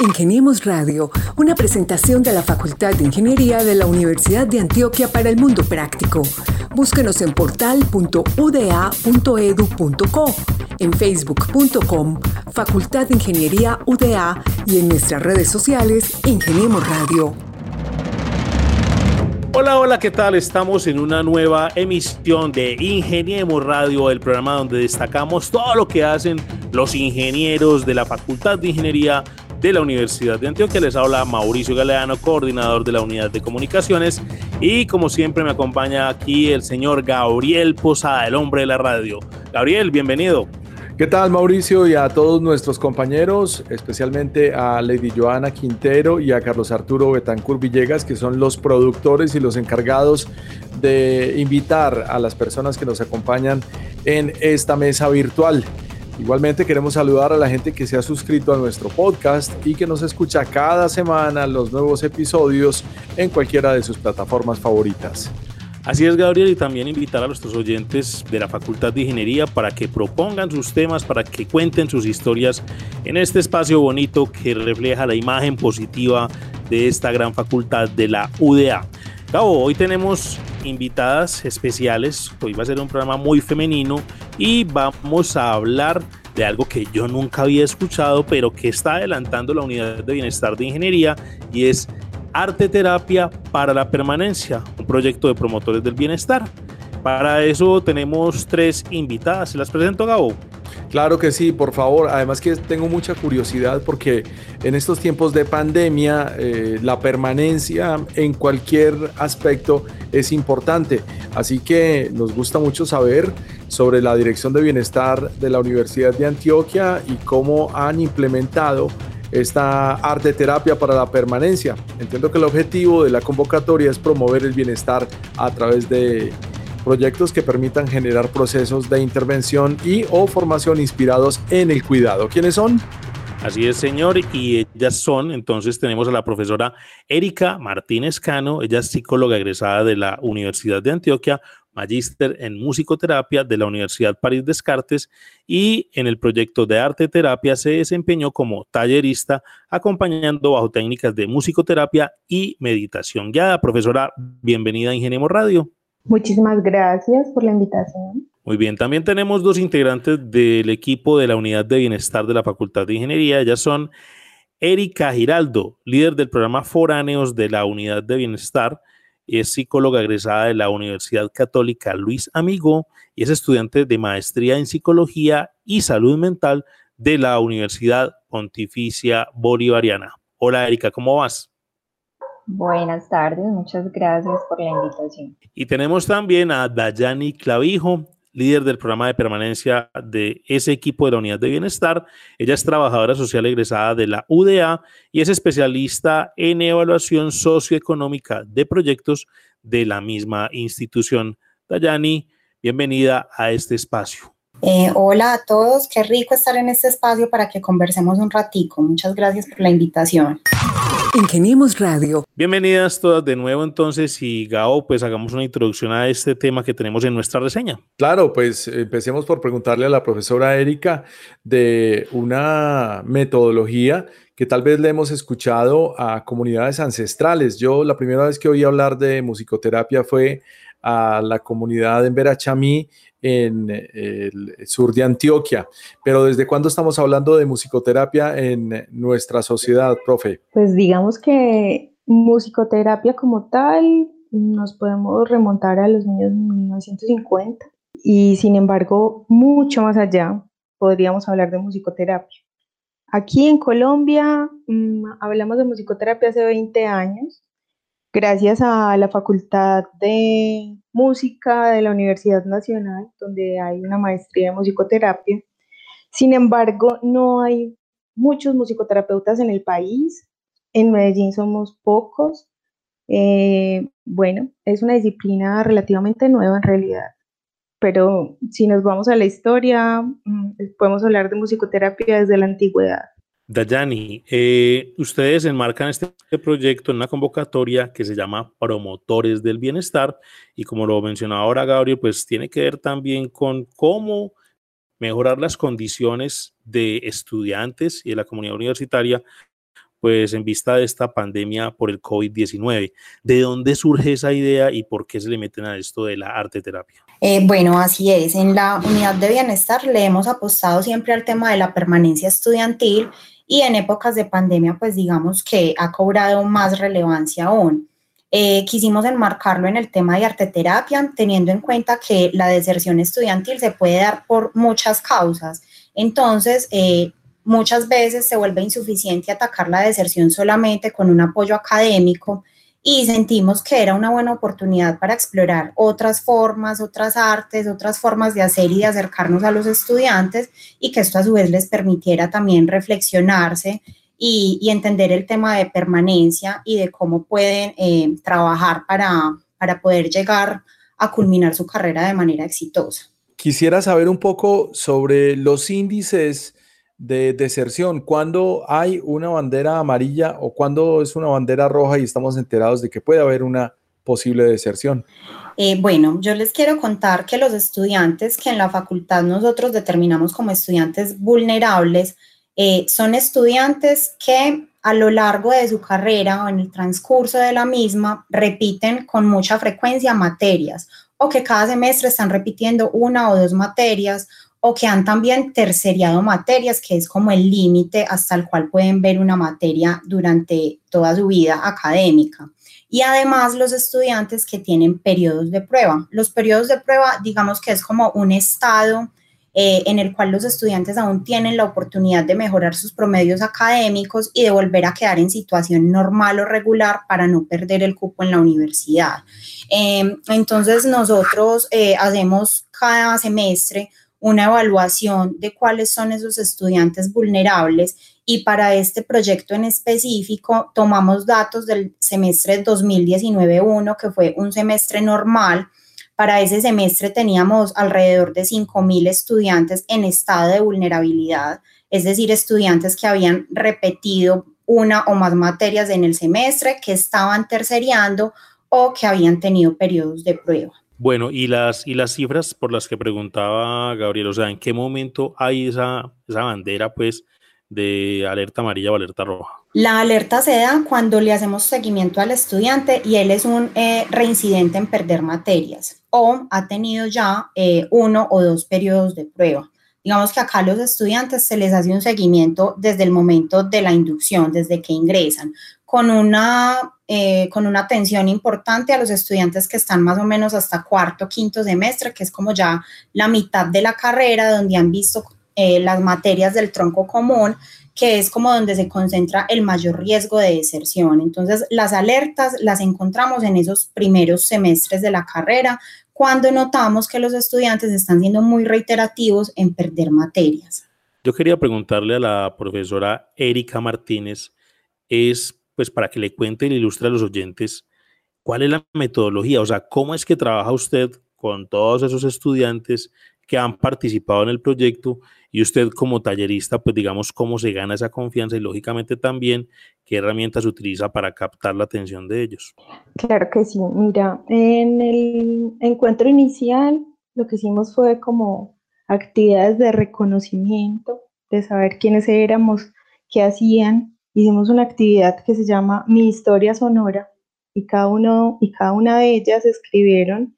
Ingeniemos Radio, una presentación de la Facultad de Ingeniería de la Universidad de Antioquia para el Mundo Práctico. Búsquenos en portal.uda.edu.co, en facebook.com, Facultad de Ingeniería UDA y en nuestras redes sociales, Ingeniemos Radio. Hola, hola, ¿qué tal? Estamos en una nueva emisión de Ingeniemos Radio, el programa donde destacamos todo lo que hacen los ingenieros de la Facultad de Ingeniería de la Universidad de Antioquia. Les habla Mauricio Galeano, coordinador de la Unidad de Comunicaciones. Y como siempre me acompaña aquí el señor Gabriel Posada, el hombre de la radio. Gabriel, bienvenido. ¿Qué tal Mauricio y a todos nuestros compañeros, especialmente a Lady Joana Quintero y a Carlos Arturo Betancur Villegas, que son los productores y los encargados de invitar a las personas que nos acompañan en esta mesa virtual? Igualmente queremos saludar a la gente que se ha suscrito a nuestro podcast y que nos escucha cada semana los nuevos episodios en cualquiera de sus plataformas favoritas. Así es, Gabriel, y también invitar a nuestros oyentes de la Facultad de Ingeniería para que propongan sus temas, para que cuenten sus historias en este espacio bonito que refleja la imagen positiva de esta gran facultad de la UDA. Gabo, hoy tenemos invitadas especiales, hoy va a ser un programa muy femenino y vamos a hablar de algo que yo nunca había escuchado, pero que está adelantando la unidad de bienestar de ingeniería y es Arte Terapia para la Permanencia, un proyecto de promotores del bienestar. Para eso tenemos tres invitadas. ¿Se las presento, Gabo? Claro que sí, por favor. Además que tengo mucha curiosidad porque en estos tiempos de pandemia eh, la permanencia en cualquier aspecto es importante. Así que nos gusta mucho saber sobre la Dirección de Bienestar de la Universidad de Antioquia y cómo han implementado esta arte terapia para la permanencia. Entiendo que el objetivo de la convocatoria es promover el bienestar a través de proyectos que permitan generar procesos de intervención y o formación inspirados en el cuidado. ¿Quiénes son? Así es, señor, y ellas son, entonces tenemos a la profesora Erika Martínez Cano, ella es psicóloga egresada de la Universidad de Antioquia, magíster en musicoterapia de la Universidad París Descartes y en el proyecto de arte terapia se desempeñó como tallerista acompañando bajo técnicas de musicoterapia y meditación. Ya, profesora, bienvenida a Ingeniemos Radio. Muchísimas gracias por la invitación. Muy bien, también tenemos dos integrantes del equipo de la Unidad de Bienestar de la Facultad de Ingeniería. Ellas son Erika Giraldo, líder del programa Foráneos de la Unidad de Bienestar, es psicóloga egresada de la Universidad Católica Luis Amigo y es estudiante de maestría en psicología y salud mental de la Universidad Pontificia Bolivariana. Hola Erika, ¿cómo vas? Buenas tardes, muchas gracias por la invitación. Y tenemos también a Dayani Clavijo, líder del programa de permanencia de ese equipo de la Unidad de Bienestar. Ella es trabajadora social egresada de la UDA y es especialista en evaluación socioeconómica de proyectos de la misma institución. Dayani, bienvenida a este espacio. Eh, hola a todos, qué rico estar en este espacio para que conversemos un ratico. Muchas gracias por la invitación. Ingeniemos Radio. Bienvenidas todas de nuevo entonces y Gao, pues hagamos una introducción a este tema que tenemos en nuestra reseña. Claro, pues empecemos por preguntarle a la profesora Erika de una metodología que tal vez le hemos escuchado a comunidades ancestrales. Yo la primera vez que oí hablar de musicoterapia fue a la comunidad en Verachamí en el sur de Antioquia. Pero ¿desde cuándo estamos hablando de musicoterapia en nuestra sociedad, profe? Pues digamos que musicoterapia como tal nos podemos remontar a los años 1950 y sin embargo mucho más allá podríamos hablar de musicoterapia. Aquí en Colombia mm, hablamos de musicoterapia hace 20 años gracias a la Facultad de Música de la Universidad Nacional, donde hay una maestría de musicoterapia. Sin embargo, no hay muchos musicoterapeutas en el país. En Medellín somos pocos. Eh, bueno, es una disciplina relativamente nueva en realidad. Pero si nos vamos a la historia, mm, podemos hablar de musicoterapia desde la antigüedad. Dayani, eh, ustedes enmarcan este proyecto en una convocatoria que se llama Promotores del Bienestar y como lo mencionaba ahora Gabriel, pues tiene que ver también con cómo mejorar las condiciones de estudiantes y de la comunidad universitaria pues en vista de esta pandemia por el COVID-19. ¿De dónde surge esa idea y por qué se le meten a esto de la arte terapia? Eh, bueno, así es. En la unidad de bienestar le hemos apostado siempre al tema de la permanencia estudiantil y en épocas de pandemia, pues digamos que ha cobrado más relevancia aún. Eh, quisimos enmarcarlo en el tema de arte terapia, teniendo en cuenta que la deserción estudiantil se puede dar por muchas causas. Entonces, eh, muchas veces se vuelve insuficiente atacar la deserción solamente con un apoyo académico y sentimos que era una buena oportunidad para explorar otras formas, otras artes, otras formas de hacer y de acercarnos a los estudiantes y que esto a su vez les permitiera también reflexionarse y, entender el tema de permanencia y de cómo pueden eh, trabajar para, para poder llegar a culminar su carrera de manera exitosa. Quisiera saber un poco sobre los índices de deserción, cuando hay una bandera amarilla o cuando es una bandera roja y estamos enterados de que puede haber una posible deserción? Eh, bueno, yo les quiero contar que los estudiantes que en la facultad nosotros determinamos como estudiantes vulnerables eh, son estudiantes que a lo largo de su carrera o en el transcurso de la misma repiten con mucha frecuencia materias o que cada semestre están repitiendo una o dos materias o que han también terceriado materias, que es como el límite hasta el cual pueden ver una materia durante toda su vida académica. Y además los estudiantes que tienen periodos de prueba. Los periodos de prueba, digamos que es como un estado eh, en el cual los estudiantes aún tienen la oportunidad de mejorar sus promedios académicos y de volver a quedar en situación normal o regular para no perder el cupo en la universidad. Eh, entonces nosotros eh, hacemos cada semestre una evaluación de cuáles son esos estudiantes vulnerables y para este proyecto en específico tomamos datos del semestre 2019-1, que fue un semestre normal. Para ese semestre teníamos alrededor de 5.000 estudiantes en estado de vulnerabilidad, es decir, estudiantes que habían repetido una o más materias en el semestre, que estaban terceriando o que habían tenido periodos de prueba. Bueno, y las, y las cifras por las que preguntaba Gabriel, o sea, ¿en qué momento hay esa, esa bandera, pues, de alerta amarilla o alerta roja? La alerta se da cuando le hacemos seguimiento al estudiante y él es un eh, reincidente en perder materias o ha tenido ya eh, uno o dos periodos de prueba. Digamos que acá a los estudiantes se les hace un seguimiento desde el momento de la inducción, desde que ingresan, con una, eh, con una atención importante a los estudiantes que están más o menos hasta cuarto, quinto semestre, que es como ya la mitad de la carrera, donde han visto eh, las materias del tronco común, que es como donde se concentra el mayor riesgo de deserción. Entonces, las alertas las encontramos en esos primeros semestres de la carrera, cuando notamos que los estudiantes están siendo muy reiterativos en perder materias. Yo quería preguntarle a la profesora Erika Martínez, es pues para que le cuente y le ilustre a los oyentes cuál es la metodología, o sea, cómo es que trabaja usted con todos esos estudiantes que han participado en el proyecto y usted como tallerista, pues digamos, cómo se gana esa confianza y lógicamente también qué herramientas utiliza para captar la atención de ellos. Claro que sí, mira, en el encuentro inicial lo que hicimos fue como actividades de reconocimiento, de saber quiénes éramos, qué hacían hicimos una actividad que se llama Mi historia sonora y cada, uno, y cada una de ellas escribieron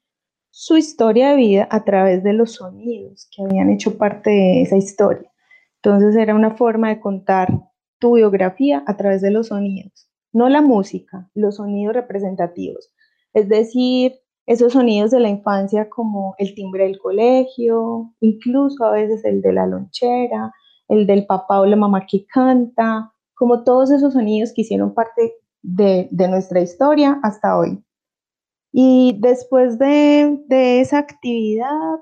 su historia de vida a través de los sonidos que habían hecho parte de esa historia. Entonces era una forma de contar tu biografía a través de los sonidos, no la música, los sonidos representativos. Es decir, esos sonidos de la infancia como el timbre del colegio, incluso a veces el de la lonchera, el del papá o la mamá que canta, como todos esos sonidos que hicieron parte de, nuestra historia hasta hoy. Y después de, esa actividad,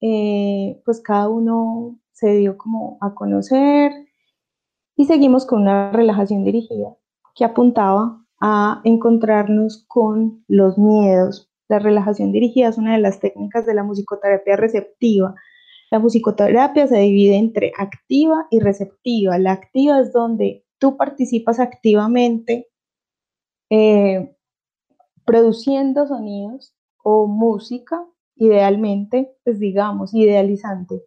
eh, pues cada uno se dio como a conocer y seguimos con una relajación dirigida que apuntaba a encontrarnos con los miedos. La relajación dirigida es una de las técnicas de la musicoterapia receptiva. La musicoterapia se divide entre activa y receptiva. La activa es donde tú participas activamente eh, produciendo sonidos o música, idealmente, pues digamos, idealizante,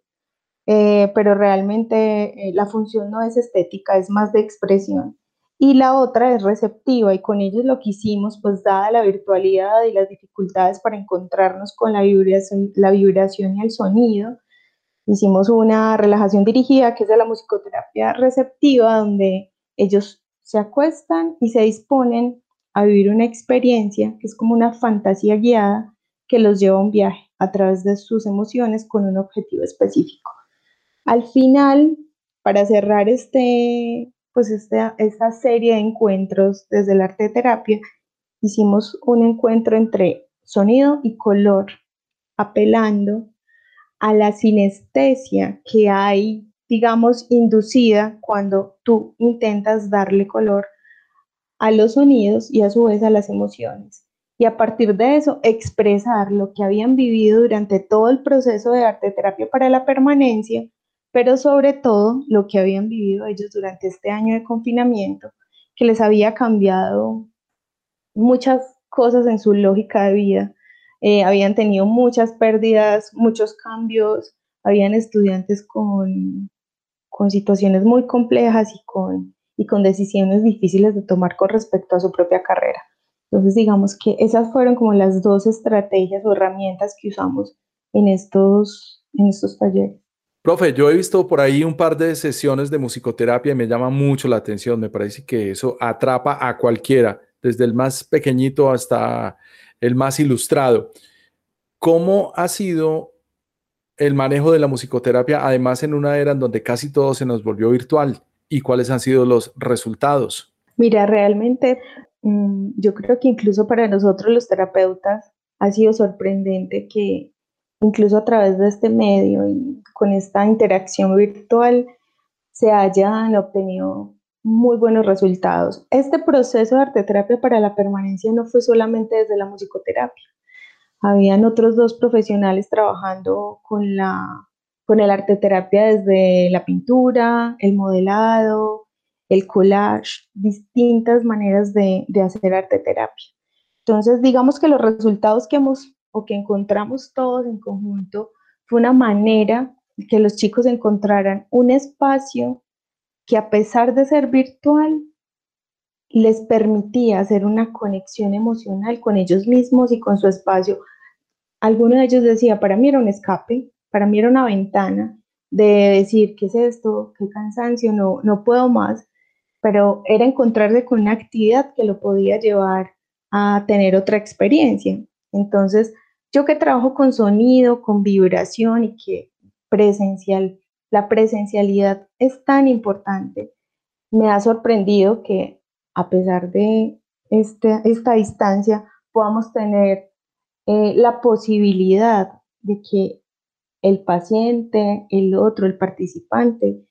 eh, pero realmente eh, la función no es estética, es más de expresión. y la otra es receptiva y con ellos lo que hicimos, pues dada la virtualidad y las dificultades para encontrarnos con la vibración, la vibración y el sonido, hicimos una relajación dirigida que es de la musicoterapia receptiva donde ellos se acuestan y se disponen a vivir una experiencia que es como una fantasía guiada que los lleva a un viaje a través de sus emociones con un objetivo específico. Al final, para cerrar este, pues esta, esta serie de encuentros desde el arte terapia, hicimos un encuentro entre sonido y color, apelando a la sinestesia que hay, digamos, inducida cuando tú intentas darle color a los sonidos y a su vez a las emociones. Y a partir de eso, expresar lo que habían vivido durante todo el proceso de arte terapia para la permanencia pero sobre todo lo que habían vivido ellos durante este año de confinamiento, que les había cambiado muchas cosas en su lógica de vida. Eh, habían tenido muchas pérdidas, muchos cambios, habían estudiantes con, con situaciones muy complejas y con, y con decisiones difíciles de tomar con respecto a su propia carrera. Entonces, digamos que esas fueron como las dos estrategias o herramientas que usamos en estos, en estos talleres. Profe, yo he visto por ahí un par de sesiones de musicoterapia y me llama mucho la atención. Me parece que eso atrapa a cualquiera, desde el más pequeñito hasta el más ilustrado. ¿Cómo ha sido el manejo de la musicoterapia, además en una era en donde casi todo se nos volvió virtual? ¿Y cuáles han sido los resultados? Mira, realmente mm, yo creo que incluso para nosotros los terapeutas ha sido sorprendente que incluso a través de este medio y con esta interacción virtual se hayan obtenido muy buenos resultados. Este proceso de arteterapia para la permanencia no fue solamente desde la musicoterapia. Habían otros dos profesionales trabajando con la con el arteterapia desde la pintura, el modelado, el collage, distintas maneras de, hacer arteterapia. Entonces, digamos que los resultados que hemos o que encontramos todos en conjunto fue una manera que los chicos encontraran un espacio que a pesar de ser virtual, les permitía hacer una conexión emocional con ellos mismos y con su espacio. Alguno de ellos decía, para mí era un escape, para mí era una ventana de decir, ¿qué es esto? ¿Qué cansancio? No, no puedo más. Pero era encontrarse con una actividad que lo podía llevar a tener otra experiencia. Entonces, yo que trabajo con sonido, con vibración y que presencial, la presencialidad es tan importante, me ha sorprendido que a pesar de este, esta distancia podamos tener eh, la posibilidad de que el paciente, el otro, el participante,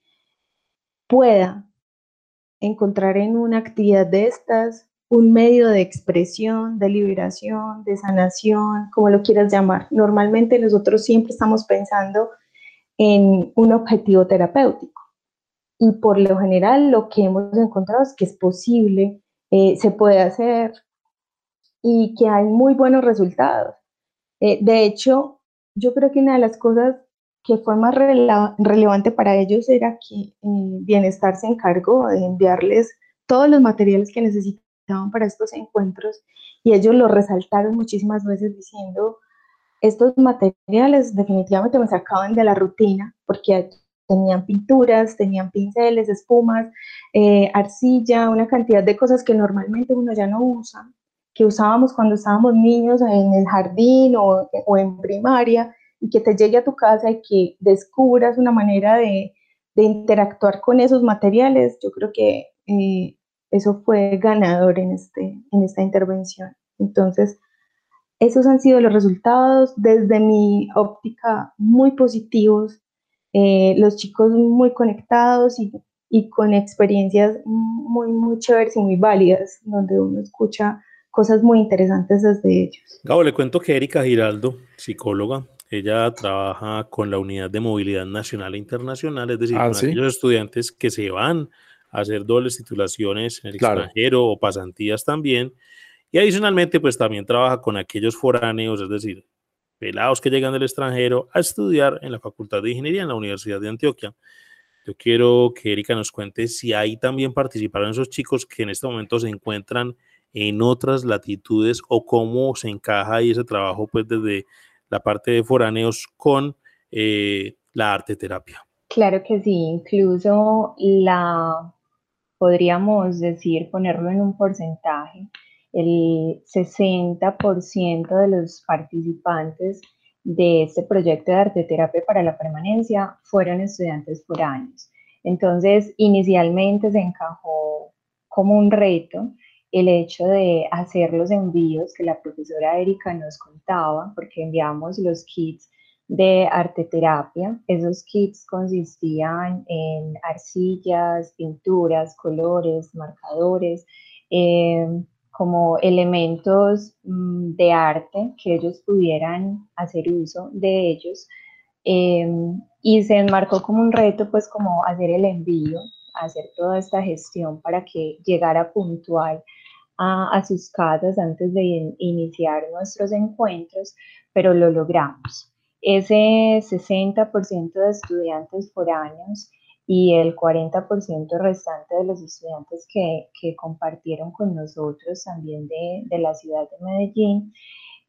pueda encontrar en una actividad de estas un medio de expresión, de liberación, de sanación, como lo quieras llamar. Normalmente nosotros siempre estamos pensando en un objetivo terapéutico y por lo general lo que hemos encontrado es que es posible, eh, se puede hacer y que hay muy buenos resultados. Eh, de hecho, yo creo que una de las cosas que fue más relevante para ellos era que eh, Bienestar se encargó de enviarles todos los materiales que necesitaban para estos encuentros y ellos lo resaltaron muchísimas veces diciendo, estos materiales definitivamente me sacaban de la rutina porque tenían pinturas, tenían pinceles, espumas, eh, arcilla, una cantidad de cosas que normalmente uno ya no usa, que usábamos cuando estábamos niños en el jardín o, o en primaria, y que te llegue a tu casa y que descubras una manera de, de interactuar con esos materiales, yo creo que eh, eso fue ganador en, este, en esta intervención. Entonces, esos han sido los resultados desde mi óptica muy positivos, eh, los chicos muy conectados y, y, con experiencias muy, muy chéveres y muy válidas, donde uno escucha cosas muy interesantes desde ellos. Gabo, le cuento que Erika Giraldo, psicóloga, ella trabaja con la Unidad de Movilidad Nacional e Internacional, es decir, ah, con aquellos estudiantes que se van hacer dobles titulaciones en el extranjero o pasantías también. Y adicionalmente, pues también trabaja con aquellos foráneos, es decir, pelados que llegan del extranjero a estudiar en la Facultad de Ingeniería en la Universidad de Antioquia. Yo quiero que Erika nos cuente si ahí también participaron esos chicos que en este momento se encuentran en otras latitudes o cómo se encaja ahí ese trabajo pues desde la parte de foráneos con eh, la arte terapia. Claro que sí, incluso la, podríamos decir, ponerlo en un porcentaje, el 60% de los participantes de este proyecto de arte terapia para la permanencia fueron estudiantes foráneos. Entonces, inicialmente se encajó como un reto el hecho de hacer los envíos que la profesora Erika nos contaba, porque enviamos los kits de arte terapia. Esos kits consistían en arcillas, pinturas, colores, marcadores, eh, como elementos mm, de arte que ellos pudieran hacer uso de ellos. Eh, y se enmarcó como un reto, pues como hacer el envío, hacer toda esta gestión para que llegara puntual a, sus casas antes de iniciar nuestros encuentros, pero lo logramos. Ese 60% de estudiantes foráneos y el 40% restante de los estudiantes que, compartieron con nosotros también de, la ciudad de Medellín,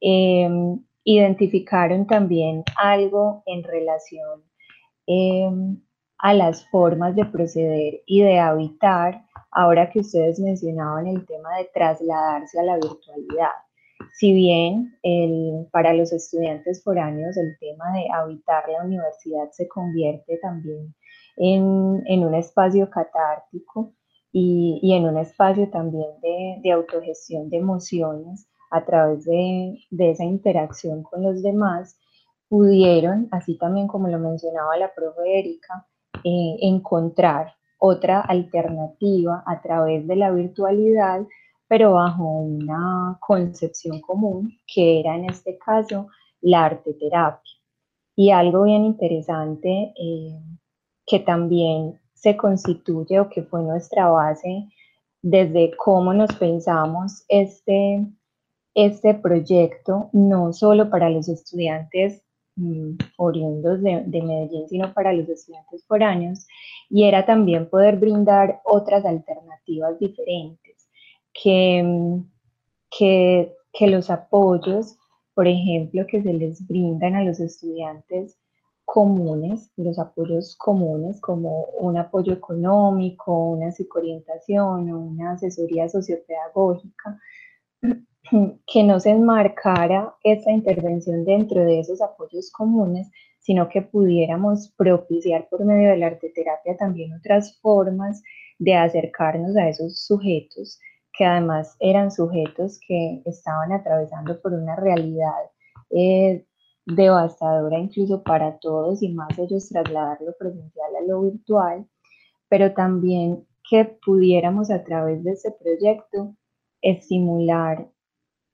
em, identificaron también algo en relación em, a las formas de proceder y de habitar ahora que ustedes mencionaban el tema de trasladarse a la virtualidad. Si bien para los estudiantes foráneos el tema de habitar la universidad se convierte también en, un espacio catártico y, en un espacio también de, autogestión de emociones a través de, esa interacción con los demás, pudieron, así también como lo mencionaba la profe Erika, eh, encontrar otra alternativa a través de la virtualidad, pero bajo una concepción común, que era en este caso la arte terapia. Y algo bien interesante eh, que también se constituye o que fue nuestra base desde cómo nos pensamos este, este proyecto, no solo para los estudiantes mm, oriundos de, de Medellín, sino para los estudiantes foráneos, y era también poder brindar otras alternativas diferentes, que, que, que los apoyos, por ejemplo, que se les brindan a los estudiantes comunes, los apoyos comunes como un apoyo económico, una psicoorientación o una asesoría sociopedagógica, que no se enmarcara esta intervención dentro de esos apoyos comunes, sino que pudiéramos propiciar por medio de la arteterapia también otras formas de acercarnos a esos sujetos, que además eran sujetos que estaban atravesando por una realidad eh, devastadora incluso para todos y más ellos trasladar lo presencial a lo virtual, pero también que pudiéramos a través de ese proyecto estimular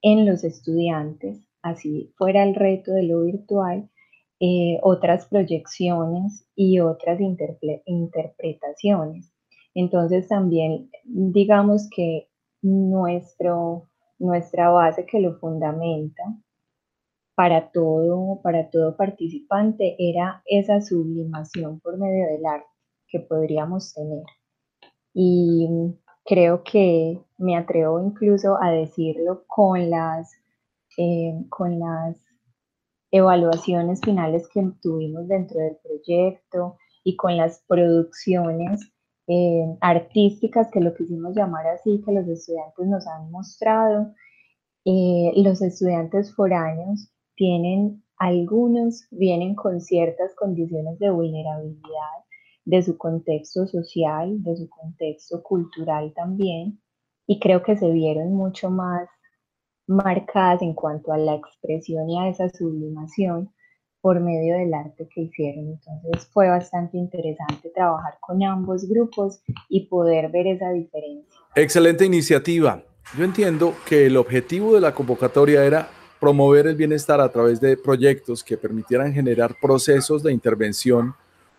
en los estudiantes, así fuera el reto de lo virtual, eh, otras proyecciones y otras interpretaciones. Entonces también digamos que nuestro, nuestra base que lo fundamenta para todo, para todo participante era esa sublimación por medio del arte que podríamos tener. Y creo que me atrevo incluso a decirlo con las, eh, con las evaluaciones finales que tuvimos dentro del proyecto y con las producciones eh, artísticas, que lo quisimos llamar así, que los estudiantes nos han mostrado. Eh, los estudiantes foráneos tienen, algunos vienen con ciertas condiciones de vulnerabilidad de su contexto social, de su contexto cultural también, y creo que se vieron mucho más marcadas en cuanto a la expresión y a esa sublimación por medio del arte que hicieron. Entonces fue bastante interesante trabajar con ambos grupos y poder ver esa diferencia. Excelente iniciativa. Yo entiendo que el objetivo de la convocatoria era promover el bienestar a través de proyectos que permitieran generar procesos de intervención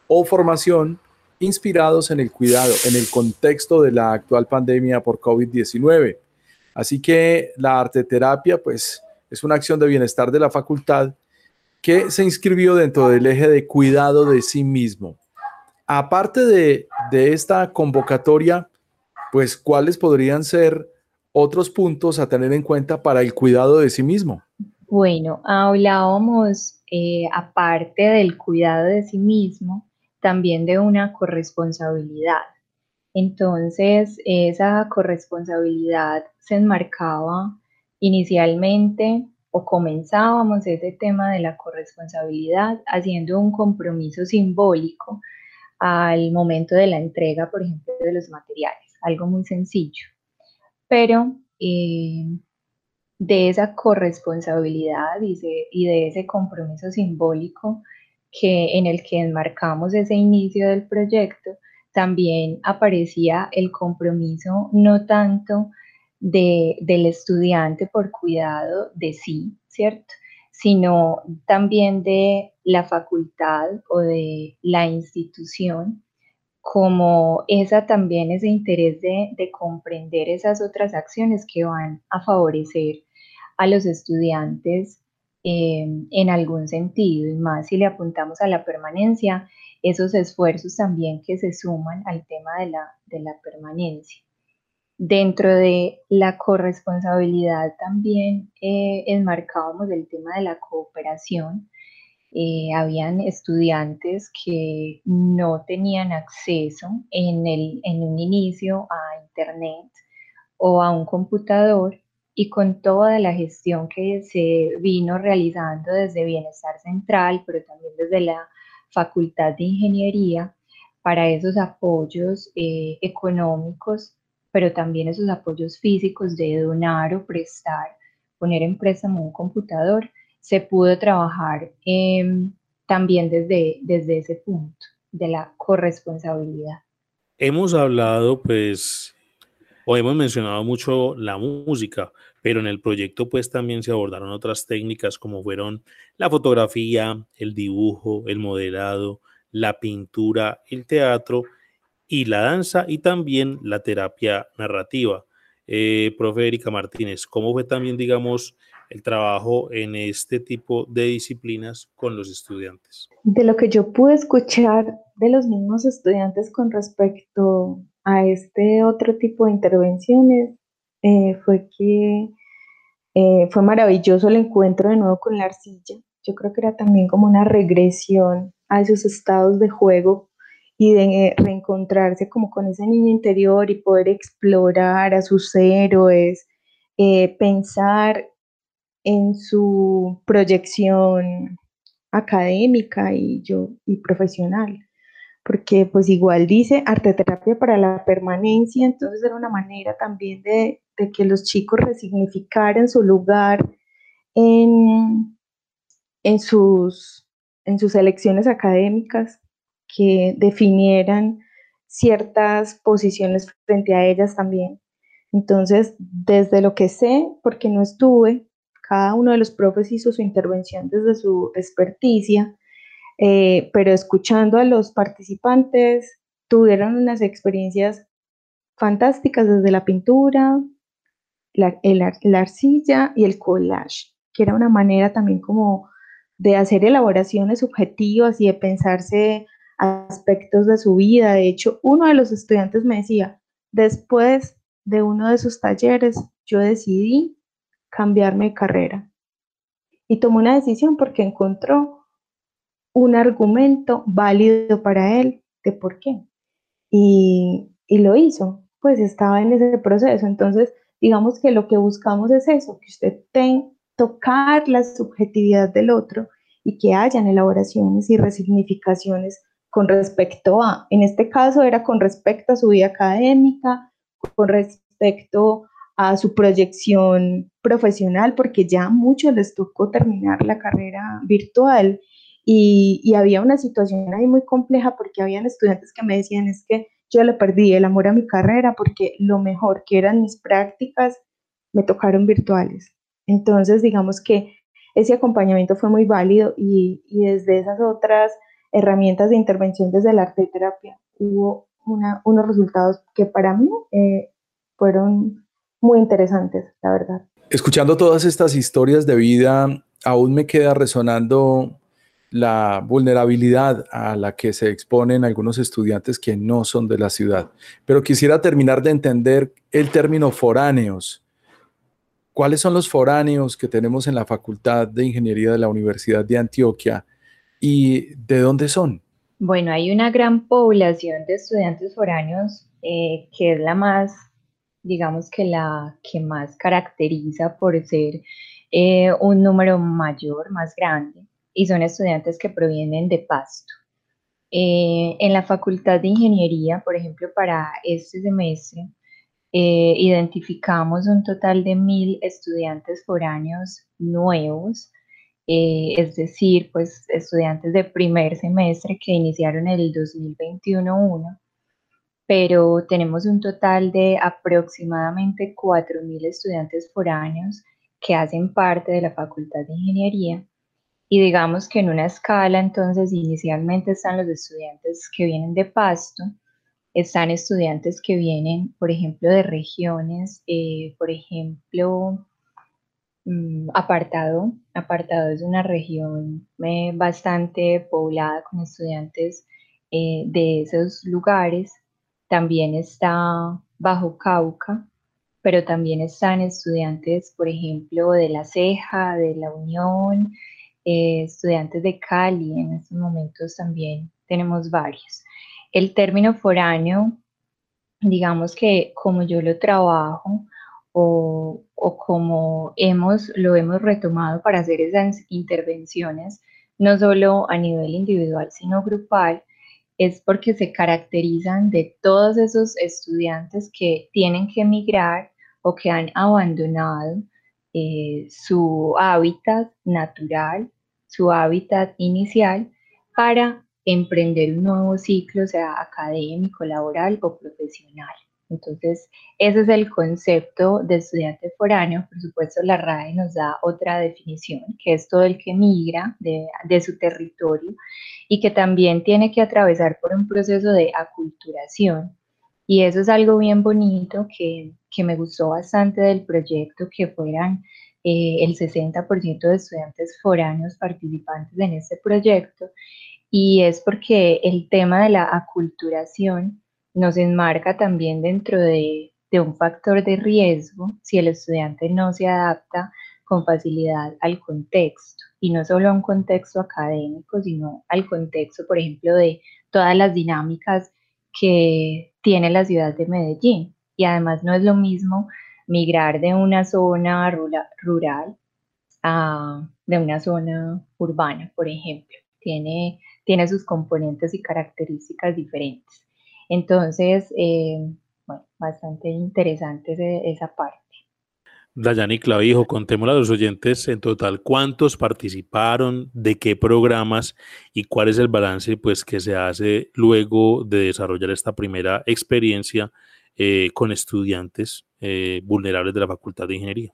o formación inspirados en el cuidado en el contexto de la actual pandemia por COVID-19 Así que la arte terapia, pues, es una acción de bienestar de la facultad que se inscribió dentro del eje de cuidado de sí mismo. aparte de, de esta convocatoria, pues cuáles podrían ser otros puntos a tener en cuenta para el cuidado de sí mismo. Bueno, hablábamos, eh, aparte del cuidado de sí mismo, también de una corresponsabilidad. Entonces, esa corresponsabilidad se enmarcaba inicialmente o comenzábamos ese tema de la corresponsabilidad haciendo un compromiso simbólico al momento de la entrega, por ejemplo, de los materiales, algo muy sencillo. Pero eh, de esa corresponsabilidad y de, ese compromiso simbólico que, en el que enmarcamos ese inicio del proyecto, también aparecía el compromiso no tanto del estudiante por cuidado de sí, ¿cierto? Sino también de la facultad o de la institución como esa también ese interés de, de, comprender esas otras acciones que van a favorecer a los estudiantes eh, en algún sentido, y más si le apuntamos a la permanencia, esos esfuerzos también que se suman al tema de la, de la permanencia. Dentro de la corresponsabilidad también eh, enmarcábamos el tema de la cooperación. Eh, habían estudiantes que no tenían acceso en, el, en un inicio a Internet o a un computador y con toda la gestión que se vino realizando desde Bienestar Central, pero también desde la Facultad de Ingeniería, para esos apoyos eh, económicos, pero también esos apoyos físicos de donar o prestar, poner en préstamo un computador, se pudo trabajar em, también desde, desde ese punto de la corresponsabilidad. Hemos hablado, pues, o hemos mencionado mucho la música, pero en el proyecto pues también se abordaron otras técnicas como fueron la fotografía, el dibujo, el modelado, la pintura, el teatro y la danza y también la terapia narrativa. Eh, profe Erika Martínez, ¿cómo fue también, digamos, el trabajo en este tipo de disciplinas con los estudiantes? De lo que yo pude escuchar de los mismos estudiantes con respecto a este otro tipo de intervenciones, eh, fue que eh, fue maravilloso el encuentro de nuevo con la arcilla. Yo creo que era también como una regresión a esos estados de juego y de eh, reencontrarse como con ese niño interior y poder explorar a sus héroes, pensar en su proyección académica y, yo, y profesional porque pues igual dice arte terapia para la permanencia, entonces era una manera también de, que los chicos resignificaran su lugar en, en, sus, en sus elecciones académicas, que definieran ciertas posiciones frente a ellas también. Entonces, desde lo que sé, porque no estuve, cada uno de los profes hizo su intervención desde su experticia, eh, pero escuchando a los participantes, tuvieron unas experiencias fantásticas desde la pintura, la, arcilla y el collage, que era una manera también como de hacer elaboraciones subjetivas y de pensarse aspectos de su vida. De hecho, uno de los estudiantes me decía, después de uno de sus talleres, yo decidí cambiarme de carrera. Y tomó una decisión porque encontró un argumento válido para él de por qué. Y, lo hizo, pues estaba en ese proceso. Entonces, digamos que lo que buscamos es eso, que usted tenga, tocar la subjetividad del otro y que hayan elaboraciones y resignificaciones con respecto a, en este caso era con respecto a su vida académica, con respecto a su proyección profesional, porque ya muchos les tocó terminar la carrera virtual y, había una situación ahí muy compleja porque habían estudiantes que me decían es que yo le perdí el amor a mi carrera porque lo mejor que eran mis prácticas me tocaron virtuales. Entonces, digamos que ese acompañamiento fue muy válido y, desde esas otras herramientas de intervención desde la arte terapia hubo unos resultados que para mí eh, fueron muy interesantes, la verdad. Escuchando todas estas historias de vida, aún me queda resonando la vulnerabilidad a la que se exponen algunos estudiantes que no son de la ciudad. Pero quisiera terminar de entender el término foráneos. ¿Cuáles son los foráneos que tenemos en la Facultad de Ingeniería de la Universidad de Antioquia y de dónde son? Bueno, hay una gran población de estudiantes foráneos eh, que es la más, digamos que la que más caracteriza por ser eh, un número mayor, más grande y son estudiantes que provienen de Pasto. Eh, en la Facultad de Ingeniería, por ejemplo, para este semestre, eh, identificamos un total de mil estudiantes foráneos nuevos, eh, es decir, pues estudiantes de primer semestre que iniciaron el 2021-1, pero tenemos un total de aproximadamente 4.000 estudiantes foráneos que hacen parte de la Facultad de Ingeniería y digamos que en una escala, entonces, inicialmente están los estudiantes que vienen de Pasto, están estudiantes que vienen, por ejemplo, de regiones, eh, por ejemplo, mm, Apartado. Apartado es una región eh, bastante poblada con estudiantes eh, de esos lugares. También está Bajo Cauca, pero también están estudiantes, por ejemplo, de La Ceja, de La Unión, eh, estudiantes de Cali, en estos momentos también tenemos varios. El término foráneo, digamos que como yo lo trabajo o, o como hemos, lo hemos retomado para hacer esas intervenciones, no solo a nivel individual, sino grupal, es porque se caracterizan de todos esos estudiantes que tienen que emigrar o que han abandonado eh, su hábitat natural su hábitat inicial para emprender un nuevo ciclo, sea académico, laboral o profesional. Entonces, ese es el concepto de estudiante foráneo. Por supuesto, la RAE nos da otra definición, que es todo el que migra de, su territorio y que también tiene que atravesar por un proceso de aculturación. Y eso es algo bien bonito que, que me gustó bastante del proyecto, que fueran eh, el 60% de estudiantes foráneos participantes en este proyecto y es porque el tema de la aculturación nos enmarca también dentro de, un factor de riesgo si el estudiante no se adapta con facilidad al contexto y no solo a un contexto académico, sino al contexto, por ejemplo, de todas las dinámicas que tiene la ciudad de Medellín. Y además no es lo mismo migrar de una zona rural a de una zona urbana, por ejemplo. Tiene, tiene sus componentes y características diferentes. Entonces, eh, bueno, bastante interesante esa parte. Dayani Clavijo, contémosle a los oyentes en total cuántos participaron, de qué programas y cuál es el balance pues, que se hace luego de desarrollar esta primera experiencia eh, con estudiantes eh, vulnerables de la Facultad de Ingeniería.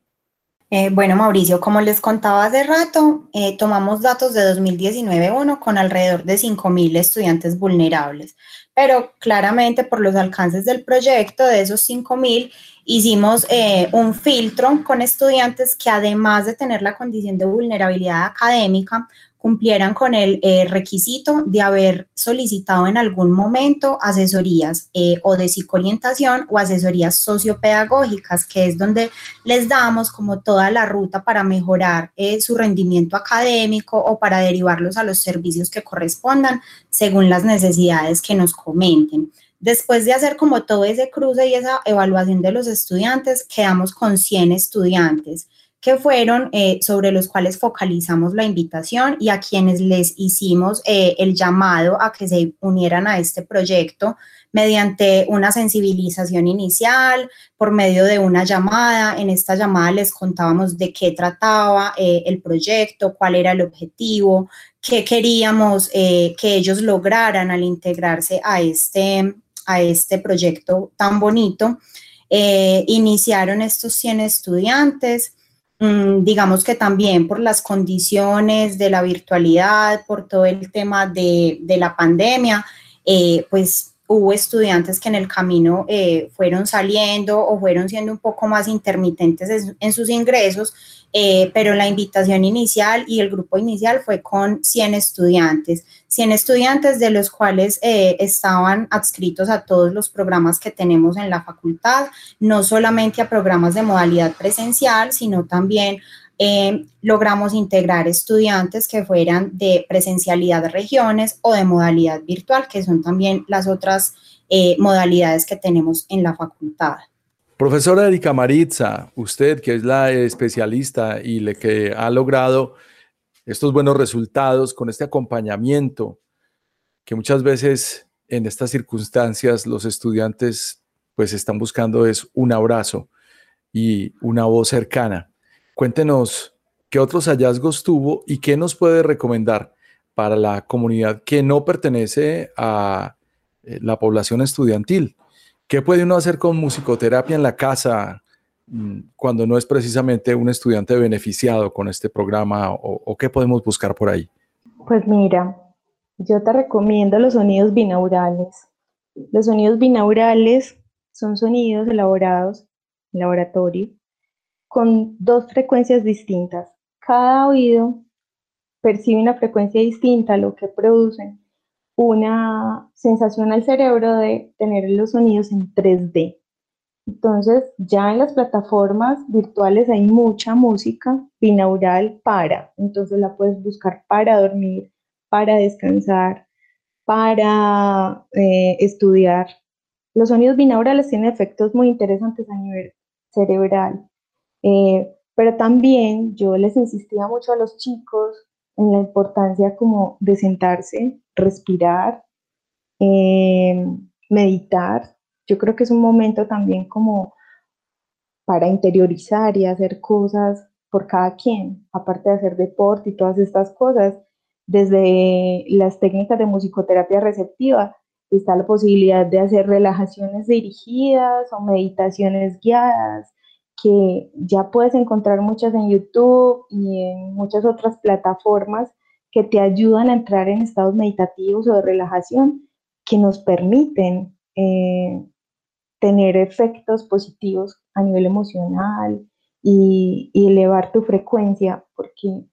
Eh, bueno, Mauricio, como les contaba hace rato, tomamos datos de 2019-1 con alrededor de 5.000 estudiantes vulnerables, pero claramente por los alcances del proyecto, de esos 5.000, hicimos un filtro con estudiantes que además de tener la condición de vulnerabilidad académica, cumplieran con el eh, requisito de haber solicitado en algún momento asesorías eh, o de psicoorientación o asesorías sociopedagógicas, que es donde les damos como toda la ruta para mejorar eh, su rendimiento académico o para derivarlos a los servicios que correspondan según las necesidades que nos comenten. Después de hacer como todo ese cruce y esa evaluación de los estudiantes, quedamos con 100 estudiantes que fueron eh, sobre los cuales focalizamos la invitación y a quienes les hicimos eh, el llamado a que se unieran a este proyecto mediante una sensibilización inicial, por medio de una llamada. En esta llamada les contábamos de qué trataba eh, el proyecto, cuál era el objetivo, qué queríamos que ellos lograran al integrarse a este, a este proyecto tan bonito. iniciaron estos 100 estudiantes digamos que también por las condiciones de la virtualidad, por todo el tema de, la pandemia, eh, pues hubo estudiantes que en el camino eh, fueron saliendo o fueron siendo un poco más intermitentes en, sus ingresos, eh, pero la invitación inicial y el grupo inicial fue con 100 estudiantes, 100 estudiantes de los cuales eh, estaban adscritos a todos los programas que tenemos en la facultad, no solamente a programas de modalidad presencial, sino también eh, logramos integrar estudiantes que fueran de presencialidad de regiones o de modalidad virtual, que son también las otras eh, modalidades que tenemos en la facultad. Profesora Erika Maritza, usted que es la especialista y le que ha logrado estos buenos resultados con este acompañamiento, que muchas veces en estas circunstancias los estudiantes pues están buscando es un abrazo y una voz cercana. Cuéntenos qué otros hallazgos tuvo y qué nos puede recomendar para la comunidad que no pertenece a eh, la población estudiantil. ¿Qué puede uno hacer con musicoterapia en la casa mm, cuando no es precisamente un estudiante beneficiado con este programa o, qué podemos buscar por ahí? Pues mira, yo te recomiendo los sonidos binaurales. Los sonidos binaurales son sonidos elaborados en laboratorio con dos frecuencias distintas. Cada oído percibe una frecuencia distinta, lo que produce una sensación al cerebro de tener los sonidos en 3D. Entonces, ya en las plataformas virtuales hay mucha música binaural para, entonces la puedes buscar para dormir, para descansar, para eh, estudiar. Los sonidos binaurales tienen efectos muy interesantes a nivel cerebral. Eh, pero también yo les insistía mucho a los chicos en la importancia como de sentarse, respirar, eh, meditar. Yo creo que es un momento también como para interiorizar y hacer cosas por cada quien, aparte de hacer deporte y todas estas cosas. Desde las técnicas de musicoterapia receptiva está la posibilidad de hacer relajaciones dirigidas o meditaciones guiadas, que ya puedes encontrar muchas en YouTube y en muchas otras plataformas que te ayudan a entrar en estados meditativos o de relajación que nos permiten eh, tener efectos positivos a nivel emocional y, elevar tu frecuencia, porque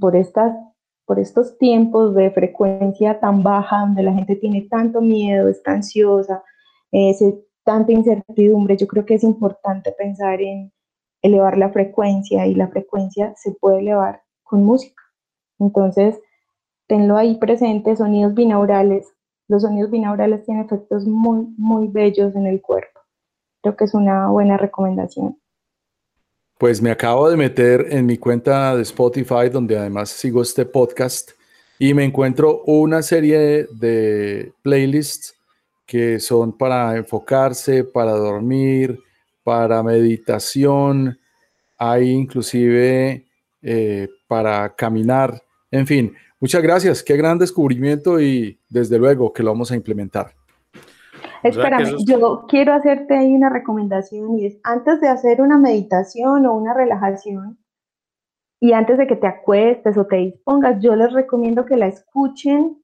por, estas, por estos tiempos de frecuencia tan baja, donde la gente tiene tanto miedo, está ansiosa, eh, se tanta incertidumbre, yo creo que es importante pensar en elevar la frecuencia y la frecuencia se puede elevar con música. Entonces, tenlo ahí presente, sonidos binaurales. Los sonidos binaurales tienen efectos muy, muy bellos en el cuerpo. Creo que es una buena recomendación. Pues me acabo de meter en mi cuenta de Spotify, donde además sigo este podcast, y me encuentro una serie de playlists que son para enfocarse, para dormir, para meditación, hay inclusive eh, para caminar, en fin. Muchas gracias, qué gran descubrimiento y desde luego que lo vamos a implementar. Espérame, yo quiero hacerte ahí una recomendación y es antes de hacer una meditación o una relajación y antes de que te acuestes o te dispongas, yo les recomiendo que la escuchen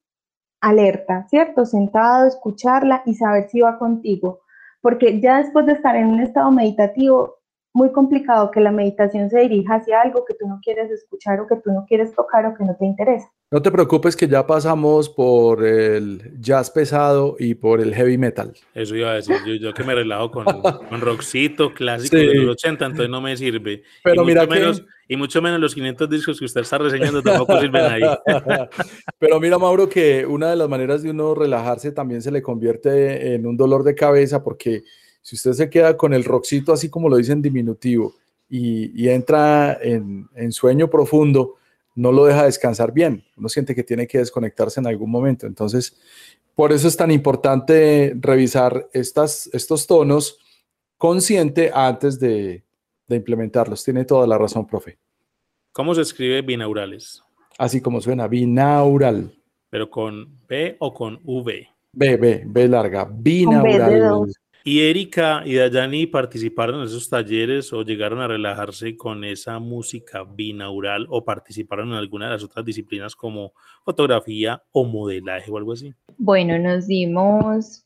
alerta, ¿cierto? Sentado, escucharla y saber si va contigo. Porque ya después de estar en un estado meditativo, muy complicado que la meditación se dirija hacia algo que tú no quieres escuchar o que tú no quieres tocar o que no te interesa. No te preocupes que ya pasamos por el jazz pesado y por el heavy metal. Eso iba a decir, yo, que me relajo con, con rockcito clásico de los 80, entonces no me sirve. Pero mira menos, y mucho menos los 500 discos que usted está reseñando tampoco sirven ahí. Pero mira, Mauro, que una de las maneras de uno relajarse también se le convierte en un dolor de cabeza porque si usted se queda con el roxito, así como lo dicen diminutivo, y, entra en, sueño profundo, no lo deja descansar bien. Uno siente que tiene que desconectarse en algún momento. Entonces, por eso es tan importante revisar estas, estos tonos consciente antes de, de implementarlos. Tiene toda la razón, profe. ¿Cómo se escribe binaurales? Así como suena, binaural. ¿Pero con B o con V? B, B, B larga, binaural. ¿Y Erika y Dayani participaron en esos talleres o llegaron a relajarse con esa música binaural o participaron en alguna de las otras disciplinas como fotografía o modelaje o algo así? Bueno, nos dimos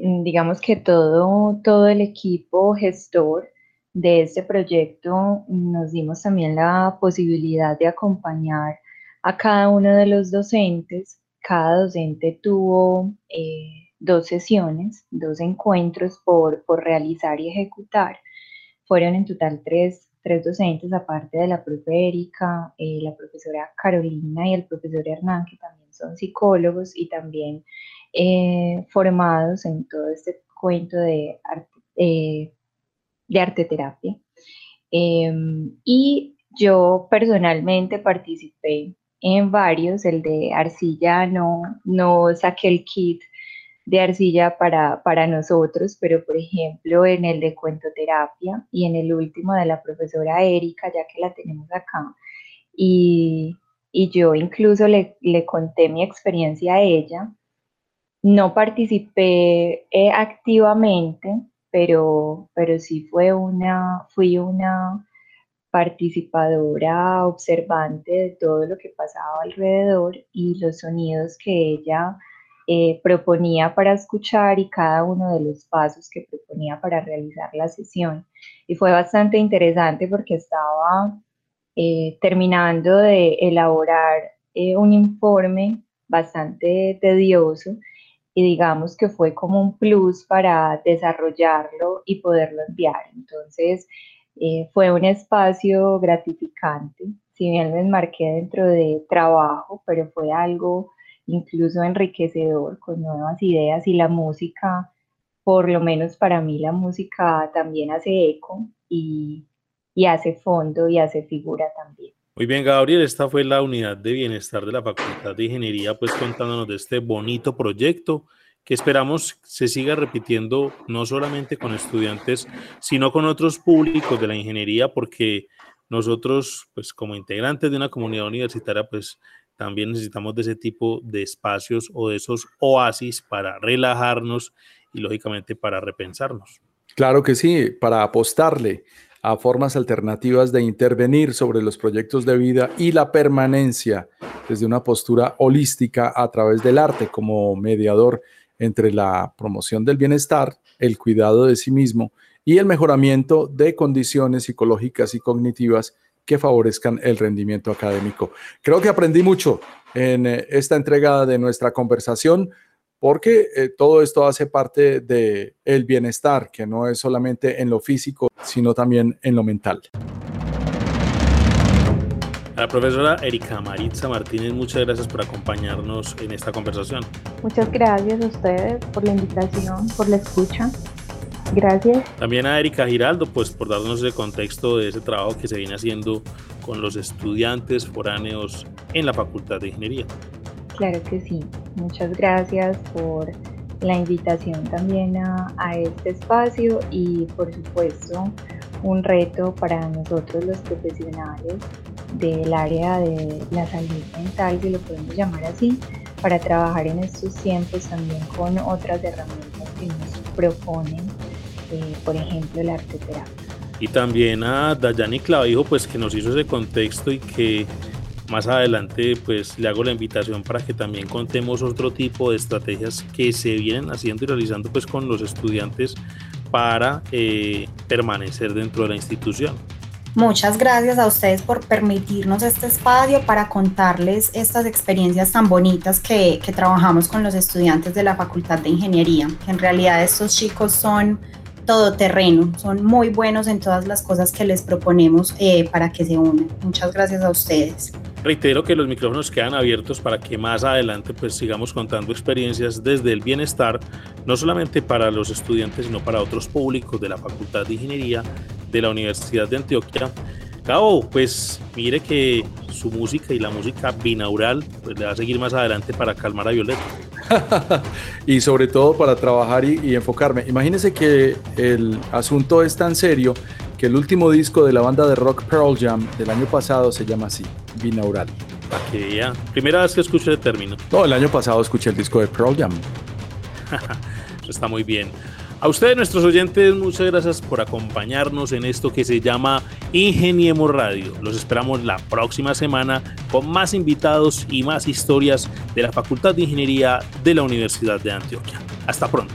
mm, digamos que todo, todo el equipo gestor de este proyecto nos dimos también la posibilidad de acompañar a cada uno de los docentes. Cada docente tuvo eh, dos sesiones, dos encuentros por, por, realizar y ejecutar. Fueron en total tres, tres docentes, aparte de la profe Erika, eh, la profesora Carolina y el profesor Hernán, que también son psicólogos y también eh, formados en todo este cuento de arte, eh, de arte terapia. Em, y yo personalmente participé en varios, el de arcilla no, no saqué el kit de arcilla para, para nosotros, pero por ejemplo en el de cuentoterapia y en el último de la profesora Erika, ya que la tenemos acá, y, y yo incluso le, le, conté mi experiencia a ella. No participé eh, activamente, pero, pero sí fue una, fui una participadora, observante de todo lo que pasaba alrededor y los sonidos que ella eh, proponía para escuchar y cada uno de los pasos que proponía para realizar la sesión. Y fue bastante interesante porque estaba eh, terminando de elaborar eh, un informe bastante tedioso y digamos que fue como un plus para desarrollarlo y poderlo enviar. Entonces, fue un espacio gratificante, si bien me enmarqué dentro de trabajo, pero fue algo incluso enriquecedor, con nuevas ideas y la música, por lo menos para mí la música también hace eco y, y hace fondo y hace figura también. Muy bien, Gabriel, esta fue la unidad de bienestar de la Facultad de Ingeniería, pues contándonos de este bonito proyecto que esperamos se siga repitiendo no solamente con estudiantes, sino con otros públicos de la ingeniería, porque nosotros, pues como integrantes de una comunidad universitaria, pues también necesitamos de ese tipo de espacios o de esos oasis para relajarnos y lógicamente para repensarnos. Claro que sí, para apostarle a formas alternativas de intervenir sobre los proyectos de vida y la permanencia desde una postura holística a través del arte como mediador entre la promoción del bienestar, el cuidado de sí mismo y el mejoramiento de condiciones psicológicas y cognitivas que favorezcan el rendimiento académico. Creo que aprendí mucho en eh, esta entrega de nuestra conversación porque eh, todo esto hace parte del el bienestar, que no es solamente en lo físico, sino también en lo mental. A la profesora Erika Maritza Martínez, muchas gracias por acompañarnos en esta conversación. Muchas gracias a ustedes por la invitación, por la escucha. Gracias. También a Erika Giraldo, pues por darnos el contexto de ese trabajo que se viene haciendo con los estudiantes foráneos en la Facultad de Ingeniería. Claro que sí. Muchas gracias por la invitación también a, a este espacio y por supuesto un reto para nosotros los profesionales del área de la salud mental, si lo podemos llamar así, para trabajar en estos tiempos también con otras herramientas que nos proponen por ejemplo, el arte terapia. Y también a Dayani Clavijo, pues que nos hizo ese contexto y que más adelante pues le hago la invitación para que también contemos otro tipo de estrategias que se vienen haciendo y realizando pues con los estudiantes para eh, permanecer dentro de la institución. Muchas gracias a ustedes por permitirnos este espacio para contarles estas experiencias tan bonitas que, que trabajamos con los estudiantes de la Facultad de Ingeniería. En realidad estos chicos son todoterreno, son muy buenos en todas las cosas que les proponemos eh, para que se unan. Muchas gracias a ustedes. Reitero que los micrófonos quedan abiertos para que más adelante pues sigamos contando experiencias desde el bienestar, no solamente para los estudiantes, sino para otros públicos de la Facultad de Ingeniería de la Universidad de Antioquia. Pues mire que su música y la música binaural pues le va a seguir más adelante para calmar a Violeta. y sobre todo para trabajar y, enfocarme. Imagínense que el asunto es tan serio que el último disco de la banda de rock Pearl Jam del año pasado se llama así, Binaural. Para que ya. Primera vez que escuché el término. No, el año pasado escuché el disco de Pearl Jam. Eso está muy bien. A ustedes, nuestros oyentes, muchas gracias por acompañarnos en esto que se llama Ingeniemos Radio. Los esperamos la próxima semana con más invitados y más historias de la Facultad de Ingeniería de la Universidad de Antioquia. Hasta pronto.